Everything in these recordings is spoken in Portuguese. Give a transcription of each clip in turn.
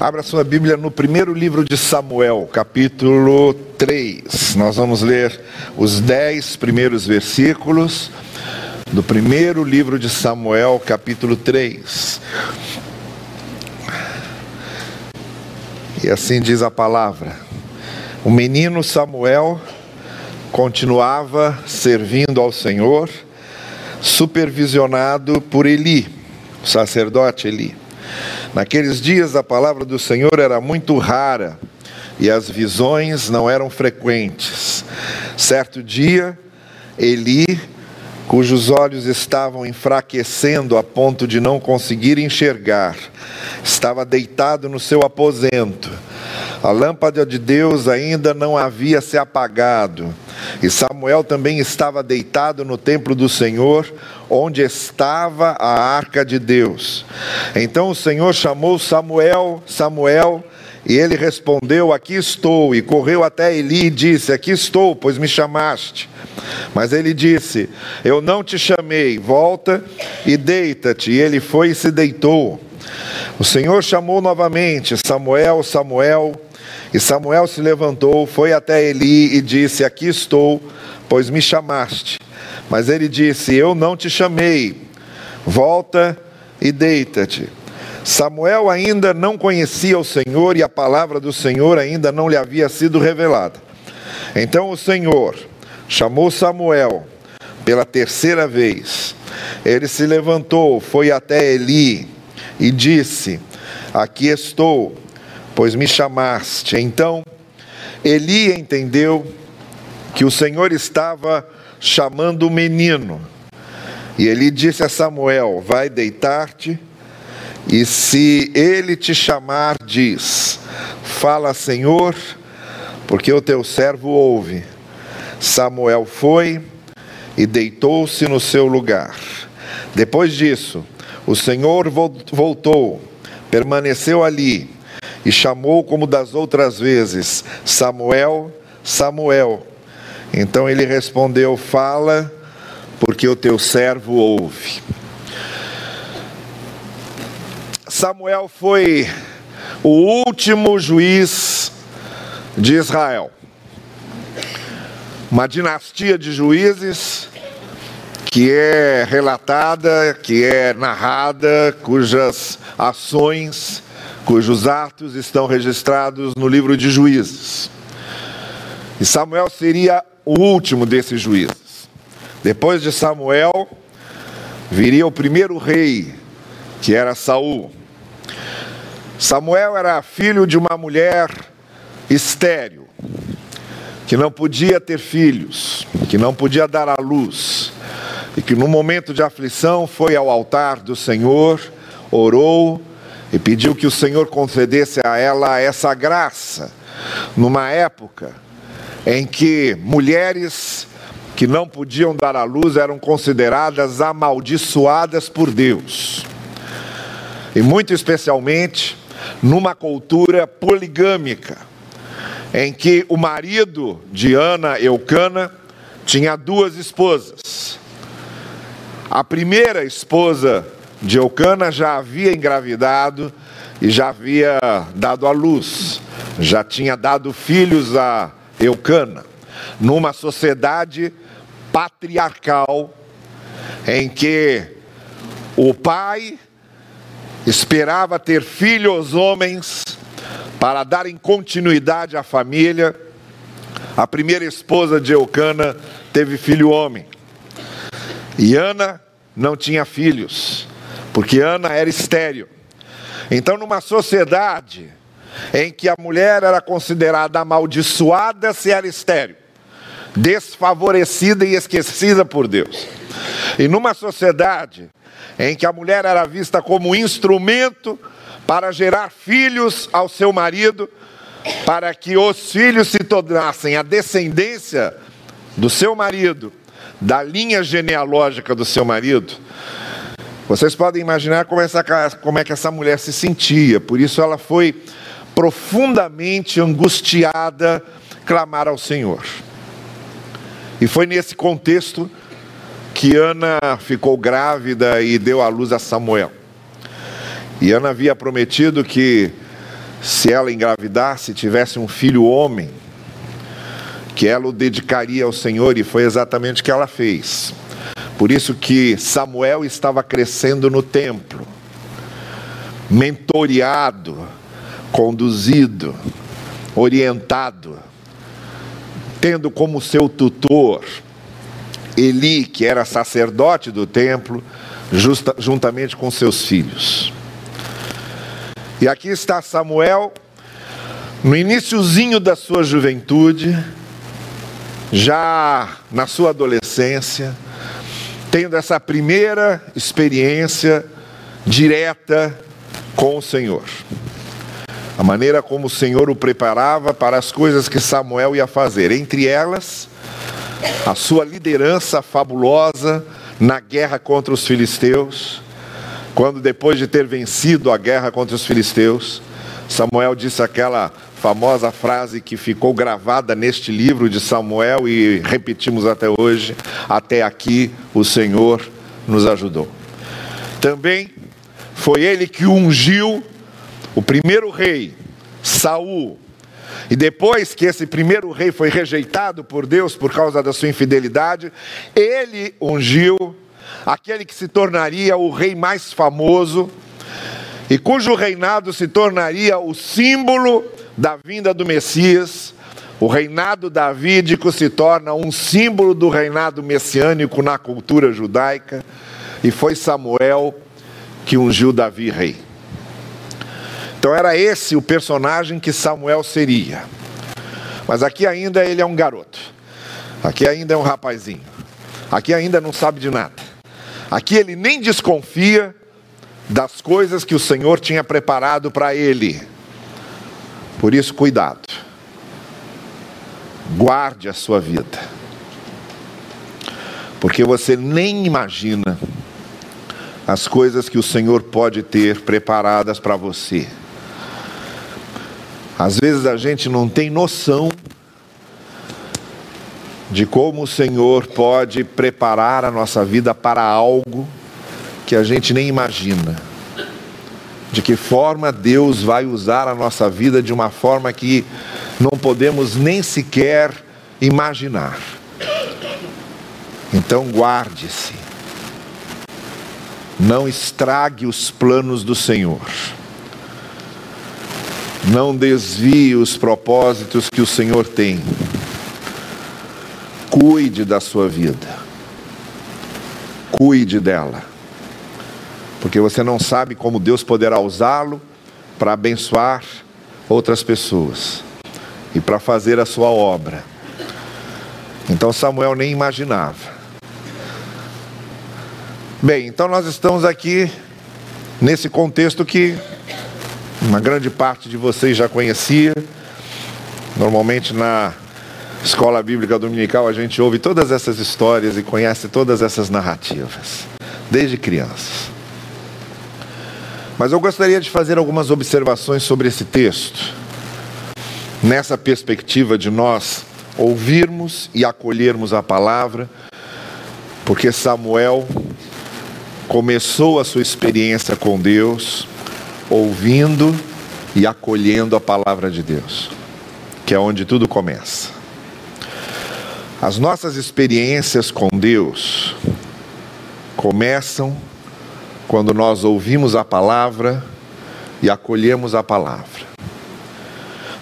Abra sua Bíblia no primeiro livro de Samuel, capítulo 3. Nós vamos ler os dez primeiros versículos do primeiro livro de Samuel, capítulo 3. E assim diz a palavra: O menino Samuel continuava servindo ao Senhor, supervisionado por Eli, o sacerdote Eli. Naqueles dias a palavra do Senhor era muito rara e as visões não eram frequentes. Certo dia, Eli, cujos olhos estavam enfraquecendo a ponto de não conseguir enxergar, estava deitado no seu aposento. A lâmpada de Deus ainda não havia se apagado, e Samuel também estava deitado no templo do Senhor, onde estava a arca de Deus. Então o Senhor chamou Samuel, Samuel, e ele respondeu: Aqui estou. E correu até Eli e disse: Aqui estou, pois me chamaste. Mas ele disse: Eu não te chamei, volta e deita-te. E ele foi e se deitou. O Senhor chamou novamente: Samuel, Samuel. E Samuel se levantou, foi até Eli e disse: Aqui estou, pois me chamaste. Mas ele disse: Eu não te chamei, volta e deita-te. Samuel ainda não conhecia o Senhor e a palavra do Senhor ainda não lhe havia sido revelada. Então o Senhor chamou Samuel pela terceira vez. Ele se levantou, foi até Eli e disse: Aqui estou, pois me chamaste. Então Eli entendeu que o Senhor estava chamando o menino. E ele disse a Samuel: Vai deitar-te, e se ele te chamar, diz: Fala, Senhor, porque o teu servo ouve. Samuel foi e deitou-se no seu lugar. Depois disso, o Senhor voltou, permaneceu ali e chamou como das outras vezes: Samuel, Samuel. Então ele respondeu: Fala, porque o teu servo ouve. Samuel foi o último juiz de Israel. Uma dinastia de juízes que é relatada, que é narrada, cujas ações, cujos atos estão registrados no livro de Juízes. E Samuel seria o último desses juízes. Depois de Samuel, viria o primeiro rei, que era Saul. Samuel era filho de uma mulher estéril, que não podia ter filhos, que não podia dar à luz, e que no momento de aflição foi ao altar do Senhor, orou e pediu que o Senhor concedesse a ela essa graça, numa época em que mulheres que não podiam dar à luz eram consideradas amaldiçoadas por Deus. E muito especialmente numa cultura poligâmica, em que o marido de Ana, Eucana, tinha duas esposas. A primeira esposa de Eucana já havia engravidado e já havia dado à luz, já tinha dado filhos a Eucana, numa sociedade patriarcal em que o pai esperava ter filhos homens para darem continuidade à família. A primeira esposa de Eucana teve filho homem. E Ana não tinha filhos, porque Ana era estéril. Então, numa sociedade em que a mulher era considerada amaldiçoada se era estéril, desfavorecida e esquecida por Deus. E numa sociedade em que a mulher era vista como instrumento para gerar filhos ao seu marido, para que os filhos se tornassem a descendência do seu marido, da linha genealógica do seu marido. Vocês podem imaginar como, essa, como é que essa mulher se sentia, por isso ela foi profundamente angustiada clamar ao Senhor. E foi nesse contexto que Ana ficou grávida e deu à luz a Samuel. E Ana havia prometido que se ela engravidasse, tivesse um filho homem, que ela o dedicaria ao Senhor, e foi exatamente o que ela fez. Por isso que Samuel estava crescendo no templo, mentoreado, conduzido, orientado, tendo como seu tutor Eli, que era sacerdote do templo, justa, juntamente com seus filhos. E aqui está Samuel, no iníciozinho da sua juventude, já na sua adolescência, tendo essa primeira experiência direta com o Senhor. A maneira como o Senhor o preparava para as coisas que Samuel ia fazer, entre elas, a sua liderança fabulosa na guerra contra os filisteus, quando depois de ter vencido a guerra contra os filisteus, Samuel disse aquela famosa frase que ficou gravada neste livro de Samuel e repetimos até hoje: até aqui o Senhor nos ajudou. Também foi ele que ungiu o primeiro rei, Saul, e depois que esse primeiro rei foi rejeitado por Deus por causa da sua infidelidade, ele ungiu aquele que se tornaria o rei mais famoso e cujo reinado se tornaria o símbolo da vinda do Messias. O reinado davídico se torna um símbolo do reinado messiânico na cultura judaica, e foi Samuel que ungiu Davi rei. Então era esse o personagem que Samuel seria. Mas aqui ainda ele é um garoto. Aqui ainda é um rapazinho. Aqui ainda não sabe de nada. Aqui ele nem desconfia das coisas que o Senhor tinha preparado para ele. Por isso, cuidado. Guarde a sua vida. Porque você nem imagina as coisas que o Senhor pode ter preparadas para você. Às vezes a gente não tem noção de como o Senhor pode preparar a nossa vida para algo que a gente nem imagina. De que forma Deus vai usar a nossa vida de uma forma que não podemos nem sequer imaginar. Então guarde-se. Não estrague os planos do Senhor. Não desvie os propósitos que o Senhor tem. Cuide da sua vida. Cuide dela. Porque você não sabe como Deus poderá usá-lo para abençoar outras pessoas e para fazer a sua obra. Então Samuel nem imaginava. Bem, então nós estamos aqui nesse contexto que uma grande parte de vocês já conhecia. Normalmente na escola bíblica dominical a gente ouve todas essas histórias e conhece todas essas narrativas, desde crianças. Mas eu gostaria de fazer algumas observações sobre esse texto, nessa perspectiva de nós ouvirmos e acolhermos a palavra, porque Samuel começou a sua experiência com Deus ouvindo e acolhendo a palavra de Deus, que é onde tudo começa. As nossas experiências com Deus começam quando nós ouvimos a palavra e acolhemos a palavra.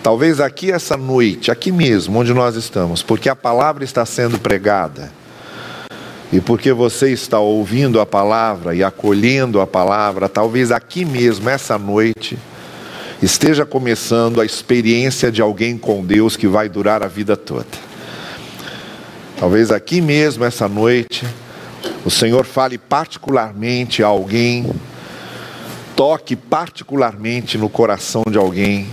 Talvez aqui essa noite, aqui mesmo onde nós estamos, porque a palavra está sendo pregada e porque você está ouvindo a palavra e acolhendo a palavra, talvez aqui mesmo, essa noite, esteja começando a experiência de alguém com Deus que vai durar a vida toda. Talvez aqui mesmo, essa noite, o Senhor fale particularmente a alguém, toque particularmente no coração de alguém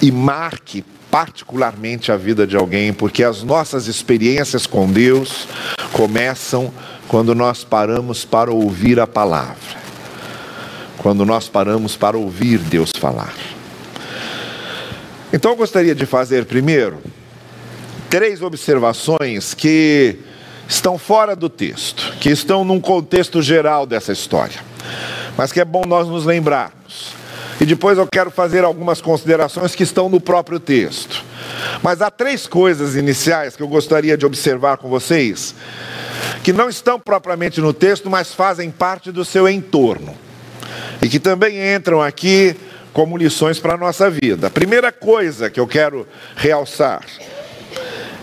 e marque particularmente a vida de alguém, porque as nossas experiências com Deus começam quando nós paramos para ouvir a palavra. Quando nós paramos para ouvir Deus falar. Então eu gostaria de fazer primeiro três observações que estão fora do texto, que estão num contexto geral dessa história, mas que é bom nós nos lembrarmos E depois eu quero fazer algumas considerações que estão no próprio texto. Mas há três coisas iniciais que eu gostaria de observar com vocês, que não estão propriamente no texto, mas fazem parte do seu entorno. E que também entram aqui como lições para a nossa vida. A primeira coisa que eu quero realçar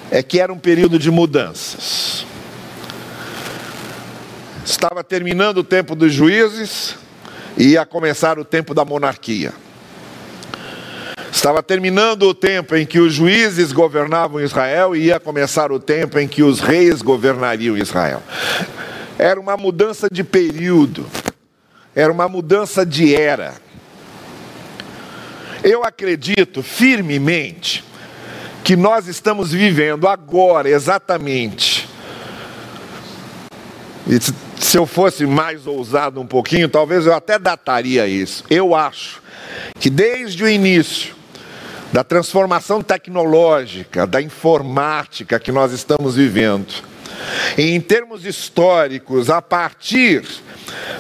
é que era um período de mudanças. Estava terminando o tempo dos juízes e ia começar o tempo da monarquia. Estava terminando o tempo em que os juízes governavam Israel e ia começar o tempo em que os reis governariam Israel. Era uma mudança de período, era uma mudança de era. Eu acredito firmemente que nós estamos vivendo agora, exatamente. Se eu fosse mais ousado um pouquinho, talvez eu até dataria isso. Eu acho que desde o início da transformação tecnológica, da informática que nós estamos vivendo, em termos históricos, a partir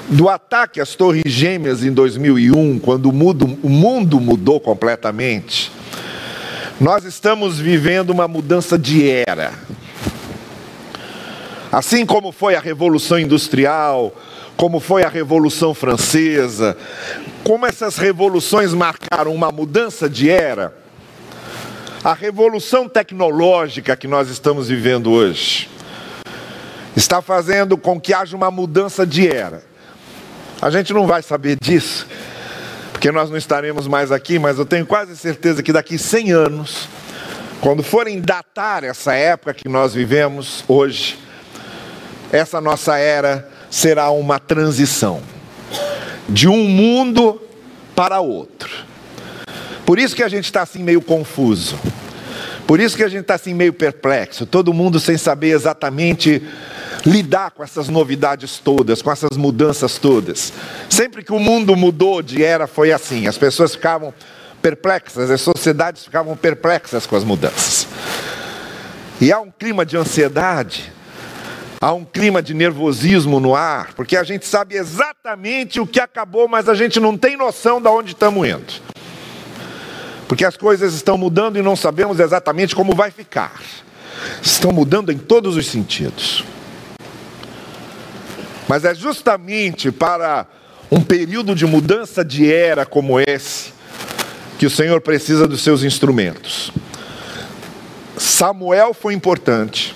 do ataque às Torres Gêmeas em 2001, quando o mundo, o mundo mudou completamente, nós estamos vivendo uma mudança de era. Assim como foi a Revolução Industrial, como foi a Revolução Francesa, como essas revoluções marcaram uma mudança de era, a revolução tecnológica que nós estamos vivendo hoje está fazendo com que haja uma mudança de era. A gente não vai saber disso porque nós não estaremos mais aqui, mas eu tenho quase certeza que daqui 100 anos, quando forem datar essa época que nós vivemos hoje, essa nossa era será uma transição de um mundo para outro. Por isso que a gente está assim meio confuso. Por isso que a gente está assim meio perplexo, todo mundo sem saber exatamente lidar com essas novidades todas, com essas mudanças todas. Sempre que o mundo mudou de era foi assim, as pessoas ficavam perplexas, as sociedades ficavam perplexas com as mudanças. E há um clima de ansiedade, há um clima de nervosismo no ar, porque a gente sabe exatamente o que acabou, mas a gente não tem noção de onde estamos indo. Porque as coisas estão mudando e não sabemos exatamente como vai ficar. Estão mudando em todos os sentidos. Mas é justamente para um período de mudança de era como esse que o Senhor precisa dos seus instrumentos. Samuel foi importante,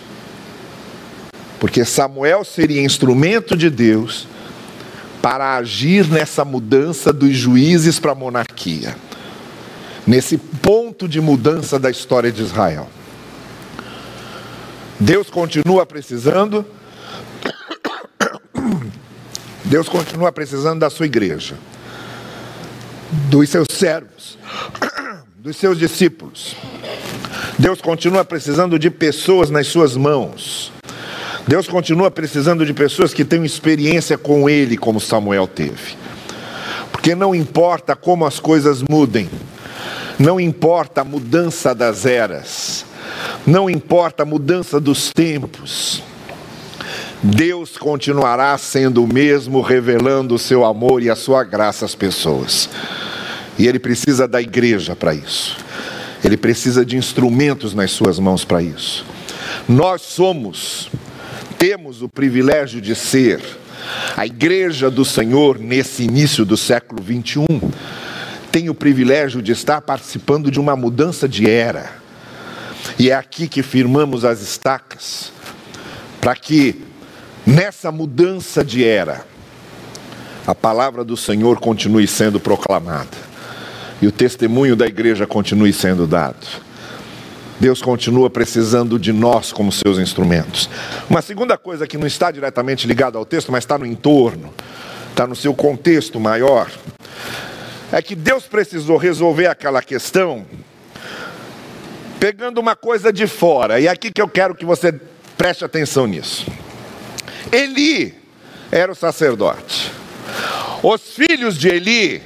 porque Samuel seria instrumento de Deus para agir nessa mudança dos juízes para a monarquia, nesse ponto de mudança da história de Israel. Deus continua precisando Deus continua precisando da sua igreja, dos seus servos, dos seus discípulos. Deus continua precisando de pessoas nas suas mãos. Deus continua precisando de pessoas que tenham experiência com Ele, como Samuel teve. Porque não importa como as coisas mudem, não importa a mudança das eras, não importa a mudança dos tempos, Deus continuará sendo o mesmo, revelando o seu amor e a sua graça às pessoas. E Ele precisa da igreja para isso. Ele precisa de instrumentos nas suas mãos para isso. Nós somos, temos o privilégio de ser a igreja do Senhor nesse início do século 21. Tem o privilégio de estar participando de uma mudança de era. E é aqui que firmamos as estacas, para que nessa mudança de era, a palavra do Senhor continue sendo proclamada e o testemunho da igreja continue sendo dado. Deus continua precisando de nós como seus instrumentos. Uma segunda coisa que não está diretamente ligada ao texto, mas está no entorno, está no seu contexto maior, é que Deus precisou resolver aquela questão pegando uma coisa de fora. E é aqui que eu quero que você preste atenção nisso. Eli era o sacerdote. Os filhos de Eli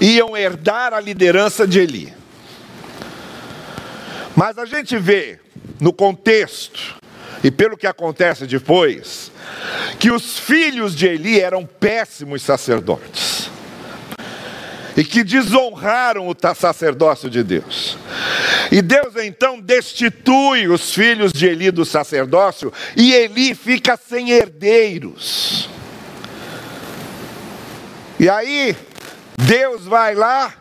iam herdar a liderança de Eli. Mas a gente vê no contexto e pelo que acontece depois, que os filhos de Eli eram péssimos sacerdotes. e que desonraram o sacerdócio de Deus. E Deus então destitui os filhos de Eli do sacerdócio e Eli fica sem herdeiros. E aí, Deus vai lá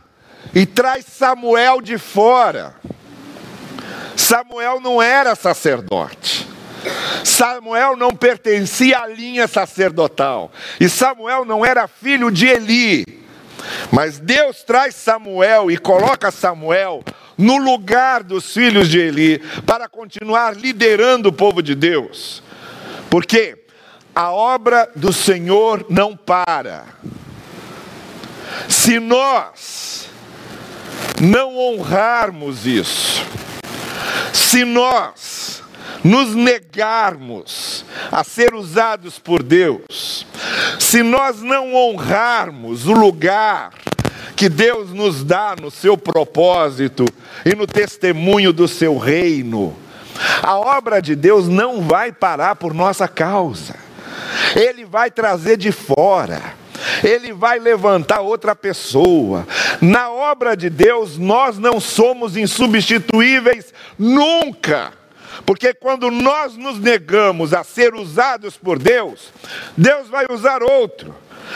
e traz Samuel de fora. Samuel não era sacerdote. Samuel não pertencia à linha sacerdotal. E Samuel não era filho de Eli. Mas Deus traz Samuel e coloca Samuel no lugar dos filhos de Eli para continuar liderando o povo de Deus. Porque a obra do Senhor não para. Se nós não honrarmos isso, se nós nos negarmos a ser usados por Deus, se nós não honrarmos o lugar que Deus nos dá no seu propósito e no testemunho do seu reino, a obra de Deus não vai parar por nossa causa. Ele vai trazer de fora ele vai levantar outra pessoa. Na obra de Deus, nós não somos insubstituíveis nunca. Porque quando nós nos negamos a ser usados por Deus, Deus vai usar outro.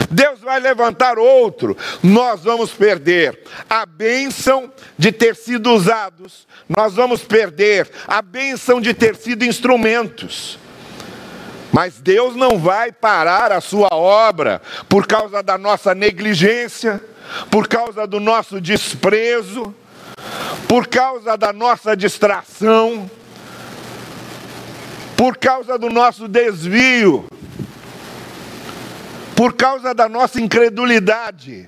Deus vai levantar outro, nós vamos perder a bênção de ter sido usados, nós vamos perder a bênção de ter sido instrumentos. Mas Deus não vai parar a sua obra por causa da nossa negligência, por causa do nosso desprezo, por causa da nossa distração, por causa do nosso desvio, por causa da nossa incredulidade,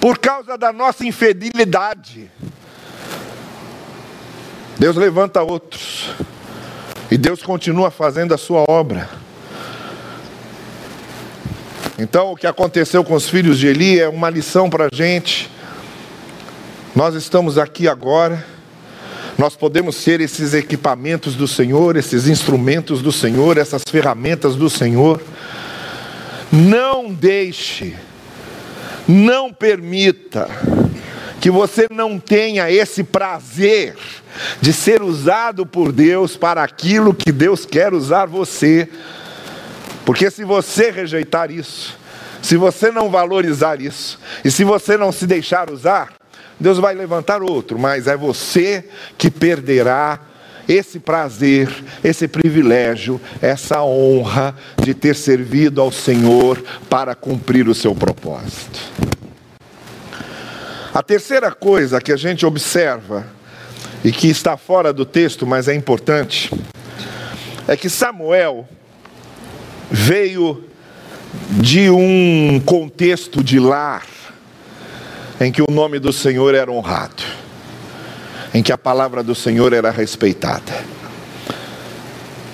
por causa da nossa infidelidade. Deus levanta outros Deus continua fazendo a sua obra. Então, o que aconteceu com os filhos de Eli é uma lição para a gente. Nós estamos aqui agora, nós podemos ser esses equipamentos do Senhor, esses instrumentos do Senhor, essas ferramentas do Senhor. Não deixe, não permita que você não tenha esse prazer de ser usado por Deus para aquilo que Deus quer usar você. Porque se você rejeitar isso, se você não valorizar isso, e se você não se deixar usar, Deus vai levantar outro, mas é você que perderá esse prazer, esse privilégio, essa honra de ter servido ao Senhor para cumprir o seu propósito. A terceira coisa que a gente observa e que está fora do texto, mas é importante, é que Samuel veio de um contexto de lar em que o nome do Senhor era honrado, em que a palavra do Senhor era respeitada.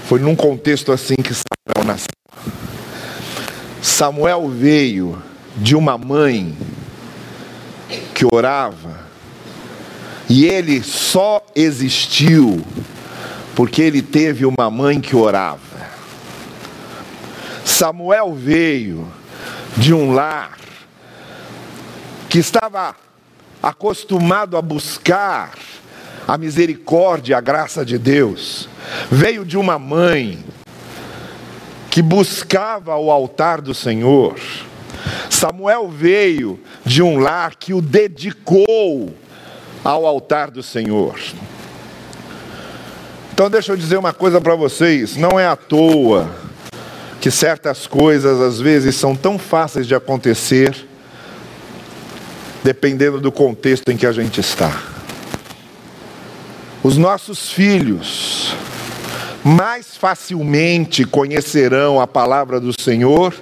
Foi num contexto assim que Samuel nasceu. Samuel veio de uma mãe que orava e ele só existiu porque ele teve uma mãe que orava. Samuel veio de um lar que estava acostumado a buscar a misericórdia, a graça de Deus. Veio de uma mãe que buscava o altar do Senhor. Samuel veio de um lar que o dedicou ao altar do Senhor. Então, deixa eu dizer uma coisa para vocês: não é à toa que certas coisas às vezes são tão fáceis de acontecer, dependendo do contexto em que a gente está. Os nossos filhos mais facilmente conhecerão a palavra do Senhor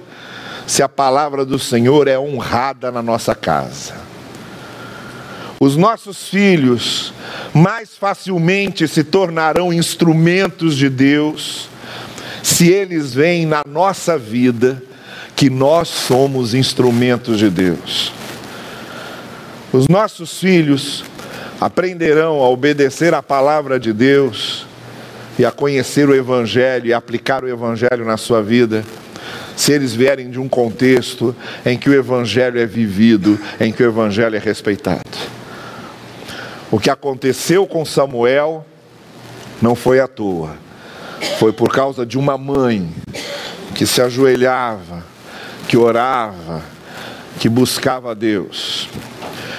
se a palavra do Senhor é honrada na nossa casa. Os nossos filhos mais facilmente se tornarão instrumentos de Deus se eles veem na nossa vida que nós somos instrumentos de Deus. Os nossos filhos aprenderão a obedecer a palavra de Deus e a conhecer o Evangelho e aplicar o Evangelho na sua vida, se eles vierem de um contexto em que o Evangelho é vivido, em que o Evangelho é respeitado. O que aconteceu com Samuel não foi à toa, foi por causa de uma mãe que se ajoelhava, que orava, que buscava a Deus.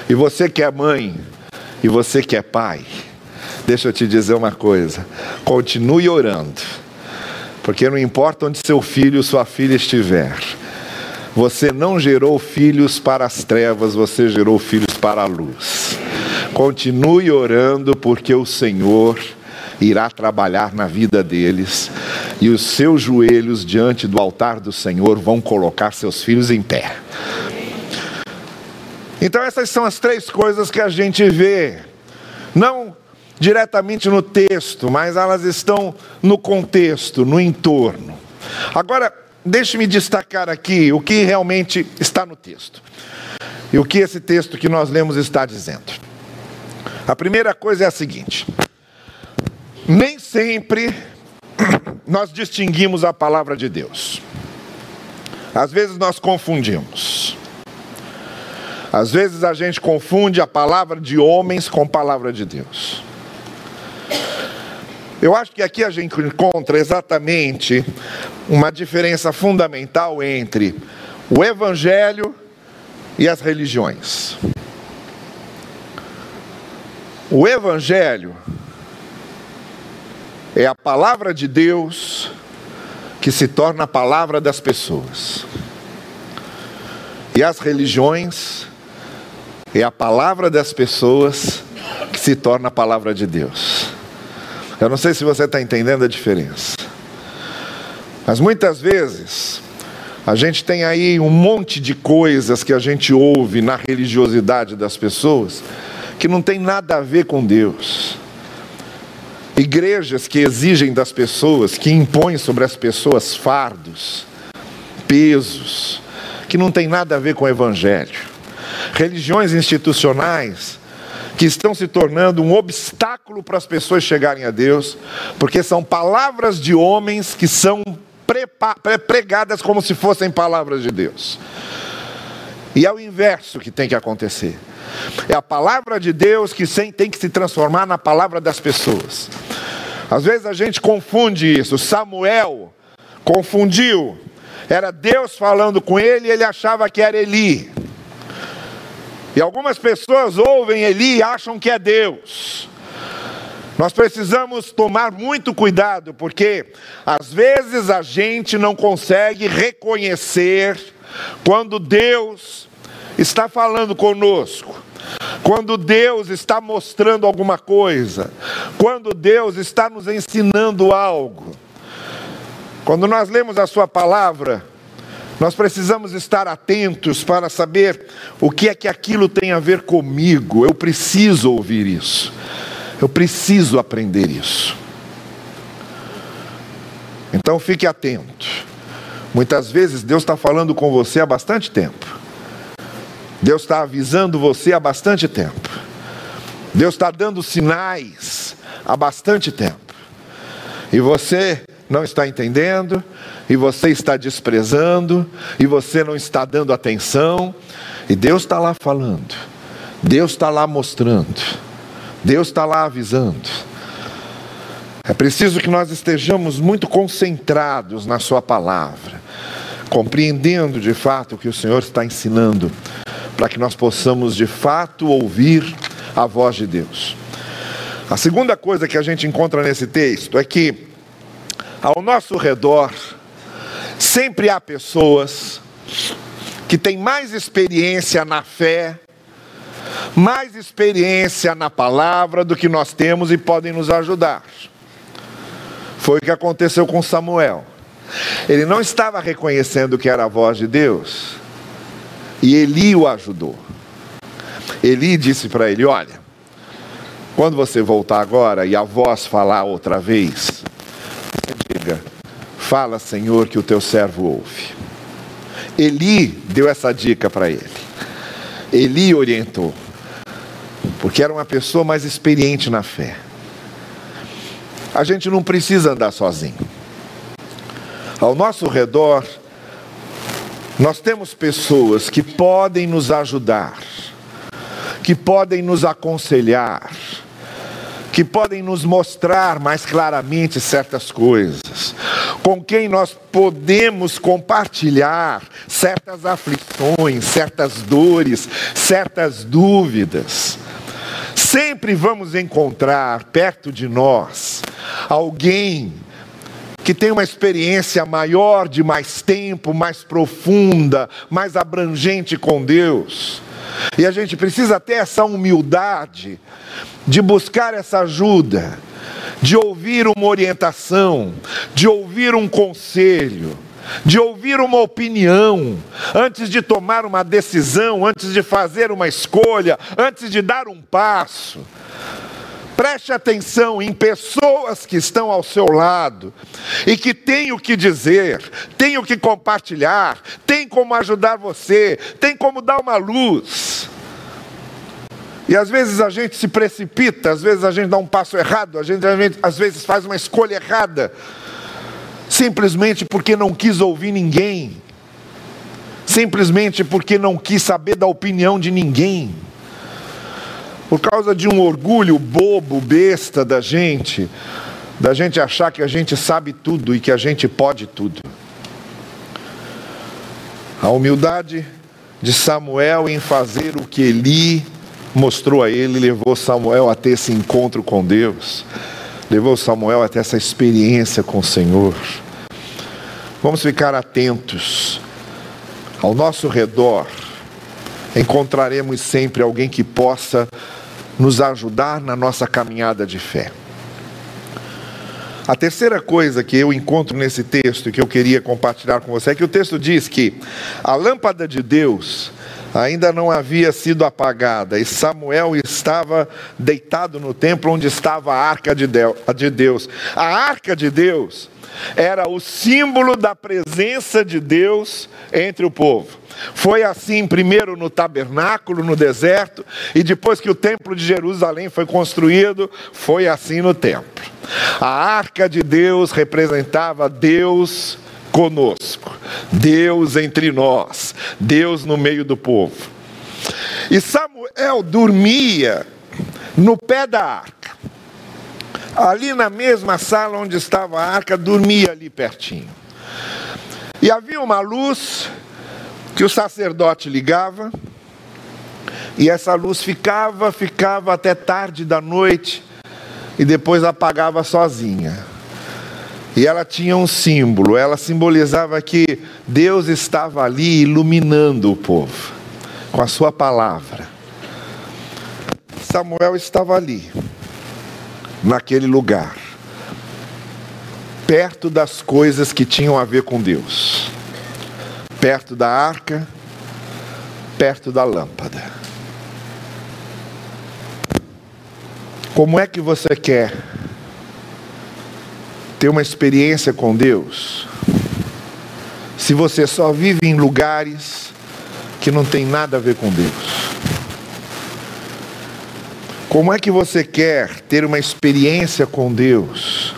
E você que é mãe, e você que é pai, deixa eu te dizer uma coisa: continue orando, porque não importa onde seu filho ou sua filha estiver, você não gerou filhos para as trevas, você gerou filhos para a luz. Continue orando, porque o Senhor irá trabalhar na vida deles e os seus joelhos diante do altar do Senhor vão colocar seus filhos em pé. Então, essas são as três coisas que a gente vê, não diretamente no texto, mas elas estão no contexto, no entorno. Agora, deixe-me destacar aqui o que realmente está no texto e o que esse texto que nós lemos está dizendo. A primeira coisa é a seguinte: nem sempre nós distinguimos a palavra de Deus. Às vezes nós confundimos. Às vezes a gente confunde a palavra de homens com a palavra de Deus. Eu acho que aqui a gente encontra exatamente uma diferença fundamental entre o Evangelho e as religiões. O Evangelho é a palavra de Deus que se torna a palavra das pessoas. E as religiões é a palavra das pessoas que se torna a palavra de Deus. Eu não sei se você está entendendo a diferença. Mas muitas vezes a gente tem aí um monte de coisas que a gente ouve na religiosidade das pessoas que não tem nada a ver com Deus. Igrejas que exigem das pessoas, que impõem sobre as pessoas fardos, pesos, que não tem nada a ver com o Evangelho. Religiões institucionais que estão se tornando um obstáculo para as pessoas chegarem a Deus, porque são palavras de homens que são pregadas como se fossem palavras de Deus. E é o inverso que tem que acontecer. É a palavra de Deus que tem que se transformar na palavra das pessoas. Às vezes a gente confunde isso. Samuel confundiu. Era Deus falando com ele e ele achava que era Eli. E algumas pessoas ouvem Eli e acham que é Deus. Nós precisamos tomar muito cuidado, porque às vezes a gente não consegue reconhecer quando Deus está falando conosco, quando Deus está mostrando alguma coisa, quando Deus está nos ensinando algo. Quando nós lemos a Sua palavra, nós precisamos estar atentos para saber o que é que aquilo tem a ver comigo. Eu preciso ouvir isso. Eu preciso aprender isso. Então fique atento. Muitas vezes Deus está falando com você há bastante tempo. Deus está avisando você há bastante tempo. Deus está dando sinais há bastante tempo. E você não está entendendo, e você está desprezando, e você não está dando atenção, e Deus está lá falando, Deus está lá mostrando, Deus está lá avisando. É preciso que nós estejamos muito concentrados na Sua palavra, compreendendo de fato o que o Senhor está ensinando, para que nós possamos de fato ouvir a voz de Deus. A segunda coisa que a gente encontra nesse texto é que, ao nosso redor, sempre há pessoas que têm mais experiência na fé, mais experiência na palavra do que nós temos e podem nos ajudar. Foi o que aconteceu com Samuel. Ele não estava reconhecendo que era a voz de Deus, e Eli o ajudou. Eli disse para ele: Olha, quando você voltar agora e a voz falar outra vez, diga: Fala, Senhor, que o teu servo ouve. Eli deu essa dica para ele. Eli orientou, porque era uma pessoa mais experiente na fé. A gente não precisa andar sozinho. Ao nosso redor, Nós temos pessoas que podem nos ajudar, que podem nos aconselhar, que podem nos mostrar mais claramente certas coisas, com quem nós podemos compartilhar certas aflições, certas dores, certas dúvidas. Sempre vamos encontrar perto de nós alguém que tem uma experiência maior, de mais tempo, mais profunda, mais abrangente com Deus. E a gente precisa ter essa humildade de buscar essa ajuda, de ouvir uma orientação, de ouvir um conselho, de ouvir uma opinião, antes de tomar uma decisão, antes de fazer uma escolha, antes de dar um passo. Preste atenção em pessoas que estão ao seu lado e que têm o que dizer, têm o que compartilhar, têm como ajudar você, têm como dar uma luz. E às vezes a gente se precipita, às vezes a gente dá um passo errado, a gente, a gente às vezes faz uma escolha errada, simplesmente porque não quis ouvir ninguém, simplesmente porque não quis saber da opinião de ninguém por causa de um orgulho bobo, besta da gente, da gente achar que a gente sabe tudo e que a gente pode tudo. A humildade de Samuel em fazer o que Eli mostrou a ele, levou Samuel a ter esse encontro com Deus, levou Samuel a ter essa experiência com o Senhor. Vamos ficar atentos ao nosso redor encontraremos sempre alguém que possa nos ajudar na nossa caminhada de fé. A terceira coisa que eu encontro nesse texto e que eu queria compartilhar com você é que o texto diz que a lâmpada de Deus ainda não havia sido apagada e Samuel estava deitado no templo onde estava a arca de Deus. A arca de Deus era o símbolo da presença de Deus entre o povo. Foi assim primeiro no tabernáculo, no deserto, e depois que o templo de Jerusalém foi construído, foi assim no templo. A arca de Deus representava Deus conosco, Deus entre nós, Deus no meio do povo. E Samuel dormia no pé da arca. Ali na mesma sala onde estava a arca, dormia ali pertinho. E havia uma luz que o sacerdote ligava, e essa luz ficava, ficava até tarde da noite, e depois apagava sozinha. E ela tinha um símbolo, ela simbolizava que Deus estava ali iluminando o povo, com a sua palavra. Samuel estava ali, naquele lugar, perto das coisas que tinham a ver com Deus perto da arca, perto da lâmpada. Como é que você quer ter uma experiência com Deus se você só vive em lugares que não tem nada a ver com Deus? Como é que você quer ter uma experiência com Deus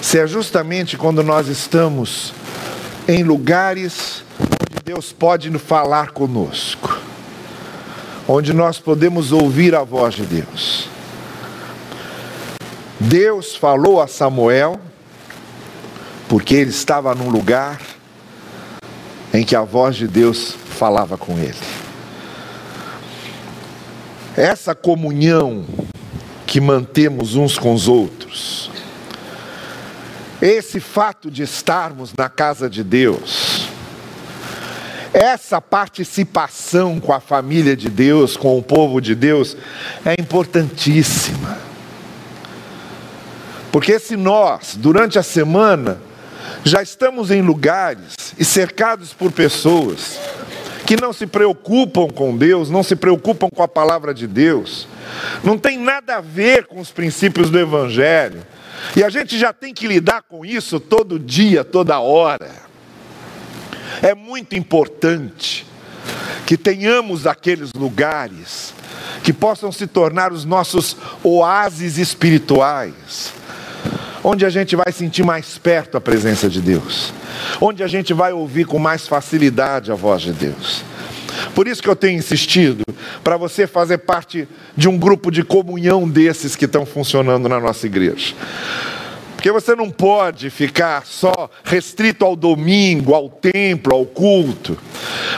se é justamente quando nós estamos em lugares Deus pode falar conosco, onde nós podemos ouvir a voz de Deus. Deus falou a Samuel, porque ele estava num lugar em que a voz de Deus falava com ele. Essa comunhão que mantemos uns com os outros, esse fato de estarmos na casa de Deus, essa participação com a família de Deus, com o povo de Deus, é importantíssima. Porque se nós, durante a semana, já estamos em lugares e cercados por pessoas que não se preocupam com Deus, não se preocupam com a palavra de Deus, não tem nada a ver com os princípios do Evangelho, e a gente já tem que lidar com isso todo dia, toda hora. É muito importante que tenhamos aqueles lugares que possam se tornar os nossos oásis espirituais, onde a gente vai sentir mais perto a presença de Deus, onde a gente vai ouvir com mais facilidade a voz de Deus. Por isso que eu tenho insistido para você fazer parte de um grupo de comunhão desses que estão funcionando na nossa igreja. Porque você não pode ficar só restrito ao domingo, ao templo, ao culto.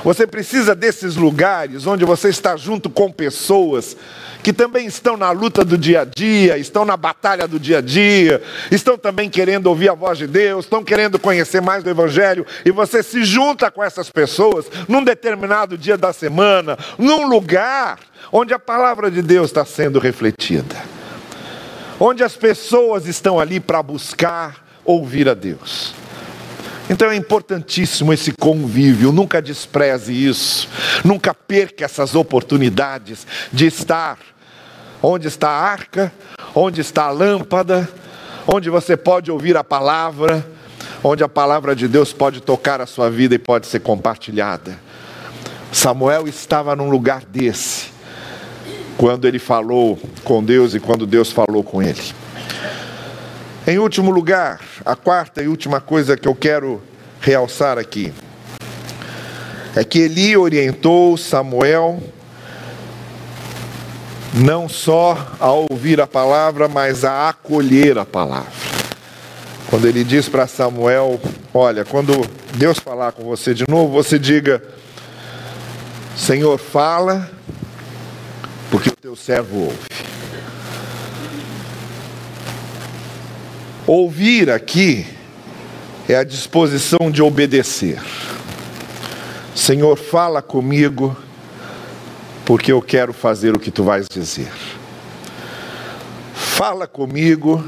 Você precisa desses lugares onde você está junto com pessoas que também estão na luta do dia a dia, estão na batalha do dia a dia, estão também querendo ouvir a voz de Deus, estão querendo conhecer mais do Evangelho, e você se junta com essas pessoas num determinado dia da semana, num lugar onde a palavra de Deus está sendo refletida onde as pessoas estão ali para buscar ouvir a Deus. Então é importantíssimo esse convívio, nunca despreze isso, nunca perca essas oportunidades de estar onde está a arca, onde está a lâmpada, onde você pode ouvir a palavra, onde a palavra de Deus pode tocar a sua vida e pode ser compartilhada. Samuel estava num lugar desse, quando ele falou com Deus e quando Deus falou com ele. Em último lugar, a quarta e última coisa que eu quero realçar aqui é que Eli orientou Samuel não só a ouvir a palavra, mas a acolher a palavra. Quando ele diz para Samuel: Olha, quando Deus falar com você de novo, você diga: Senhor, fala, teu servo ouve. Ouvir aqui é a disposição de obedecer. Senhor, fala comigo, porque eu quero fazer o que tu vais dizer. Fala comigo,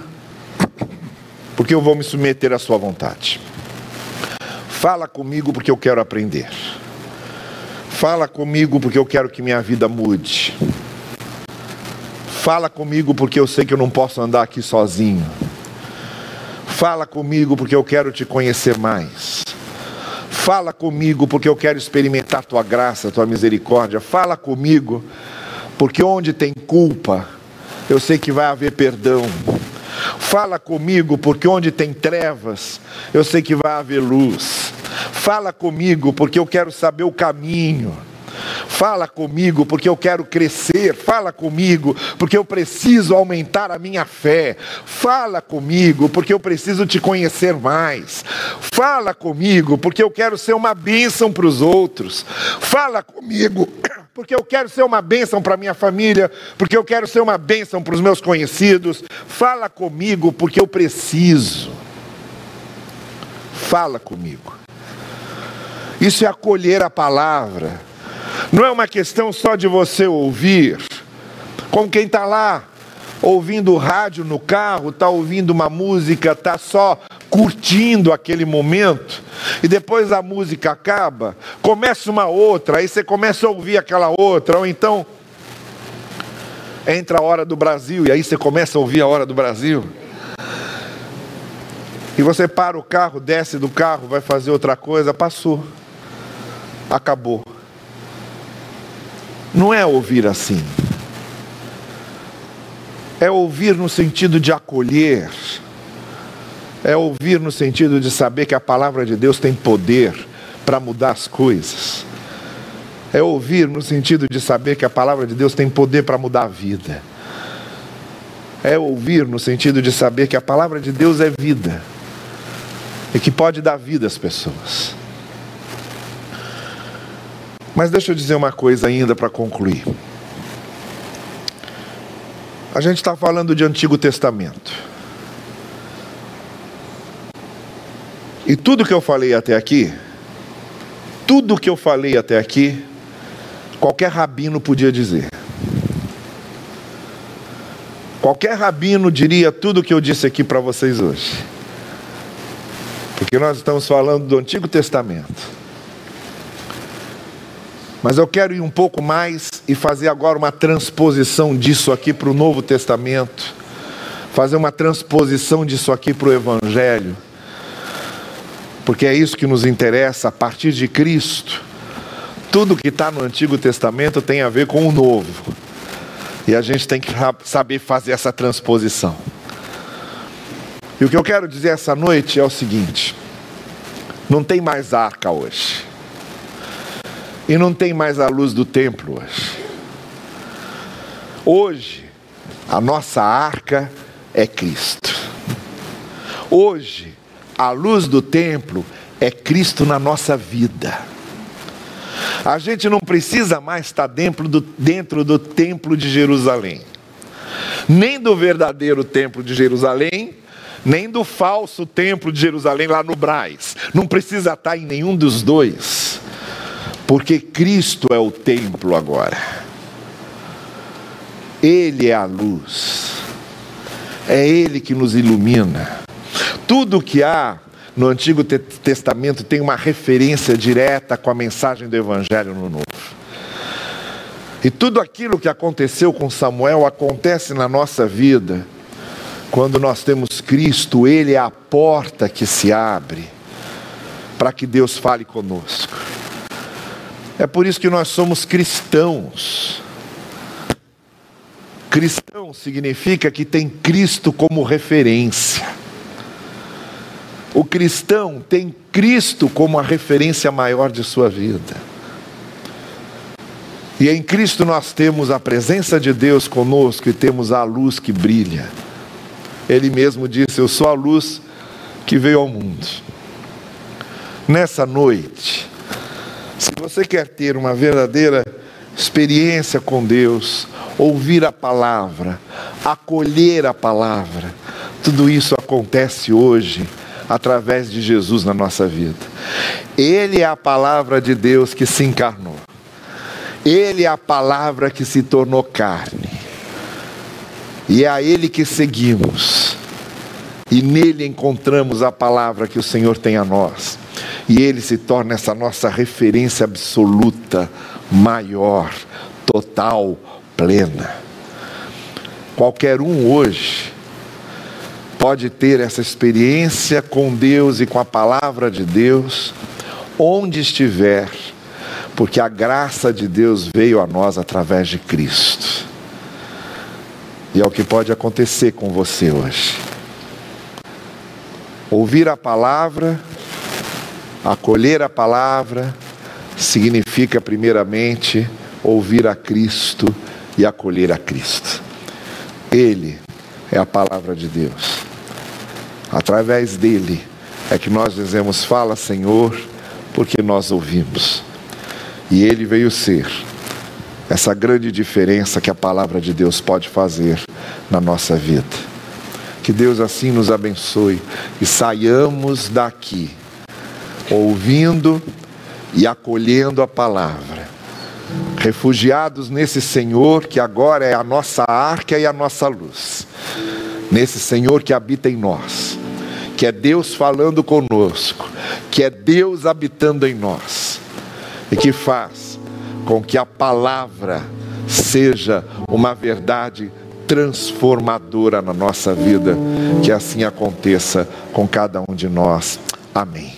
porque eu vou me submeter à sua vontade. Fala comigo, porque eu quero aprender. Fala comigo, porque eu quero que minha vida mude. Fala comigo porque eu sei que eu não posso andar aqui sozinho. Fala comigo porque eu quero te conhecer mais. Fala comigo porque eu quero experimentar tua graça, tua misericórdia. Fala comigo porque onde tem culpa, eu sei que vai haver perdão. Fala comigo porque onde tem trevas, eu sei que vai haver luz. Fala comigo porque eu quero saber o caminho. Fala comigo porque eu quero crescer. Fala comigo porque eu preciso aumentar a minha fé. Fala comigo porque eu preciso te conhecer mais. Fala comigo porque eu quero ser uma bênção para os outros. Fala comigo porque eu quero ser uma bênção para minha família, porque eu quero ser uma bênção para os meus conhecidos. Fala comigo porque eu preciso. Fala comigo. Isso é acolher a palavra não é uma questão só de você ouvir, como quem está lá ouvindo rádio no carro, está ouvindo uma música, está só curtindo aquele momento, e depois a música acaba, começa uma outra, aí você começa a ouvir aquela outra, ou então entra a hora do Brasil, e aí você começa a ouvir a hora do Brasil. E você para o carro, desce do carro, vai fazer outra coisa, passou. Acabou. Não é ouvir assim. É ouvir no sentido de acolher. É ouvir no sentido de saber que a palavra de Deus tem poder para mudar as coisas. É ouvir no sentido de saber que a palavra de Deus tem poder para mudar a vida. É ouvir no sentido de saber que a palavra de Deus é vida e que pode dar vida às pessoas. Mas deixa eu dizer uma coisa ainda para concluir. A gente está falando de Antigo Testamento. E tudo que eu falei até aqui, tudo que eu falei até aqui, qualquer rabino podia dizer. Qualquer rabino diria tudo o que eu disse aqui para vocês hoje. Porque nós estamos falando do Antigo Testamento. Mas eu quero ir um pouco mais e fazer agora uma transposição disso aqui para o Novo Testamento, fazer uma transposição disso aqui para o Evangelho, porque é isso que nos interessa a partir de Cristo. Tudo que está no Antigo Testamento tem a ver com o Novo, e a gente tem que saber fazer essa transposição. E o que eu quero dizer essa noite é o seguinte: não tem mais arca hoje. E não tem mais a luz do templo hoje. Hoje, a nossa arca é Cristo. Hoje, a luz do templo é Cristo na nossa vida. A gente não precisa mais estar dentro do, dentro do templo de Jerusalém, nem do verdadeiro templo de Jerusalém, nem do falso templo de Jerusalém lá no Braz. Não precisa estar em nenhum dos dois, porque Cristo é o templo agora. Ele é a luz, é Ele que nos ilumina. Tudo que há no Antigo Testamento tem uma referência direta com a mensagem do Evangelho no Novo. E tudo aquilo que aconteceu com Samuel acontece na nossa vida quando nós temos Cristo, Ele é a porta que se abre para que Deus fale conosco. É por isso que nós somos cristãos. Cristão significa que tem Cristo como referência. O cristão tem Cristo como a referência maior de sua vida. E em Cristo nós temos a presença de Deus conosco e temos a luz que brilha. Ele mesmo disse: Eu sou a luz que veio ao mundo. Nessa noite, se você quer ter uma verdadeira experiência com Deus, ouvir a palavra, acolher a palavra, tudo isso acontece hoje através de Jesus na nossa vida. Ele é a palavra de Deus que se encarnou. Ele é a palavra que se tornou carne. E é a Ele que seguimos. E nele encontramos a palavra que o Senhor tem a nós. E Ele se torna essa nossa referência absoluta, maior, total, plena. Qualquer um hoje pode ter essa experiência com Deus e com a palavra de Deus, onde estiver, porque a graça de Deus veio a nós através de Cristo. E é o que pode acontecer com você hoje. Ouvir a palavra, acolher a palavra, significa, primeiramente, ouvir a Cristo e acolher a Cristo. Ele é a palavra de Deus. Através dele é que nós dizemos: Fala, Senhor, porque nós ouvimos. E ele veio ser essa grande diferença que a palavra de Deus pode fazer na nossa vida. Que Deus assim nos abençoe e saiamos daqui ouvindo e acolhendo a palavra, refugiados nesse Senhor que agora é a nossa arca e a nossa luz, nesse Senhor que habita em nós, que é Deus falando conosco, que é Deus habitando em nós e que faz com que a palavra seja uma verdade transformadora na nossa vida, que assim aconteça com cada um de nós. Amém.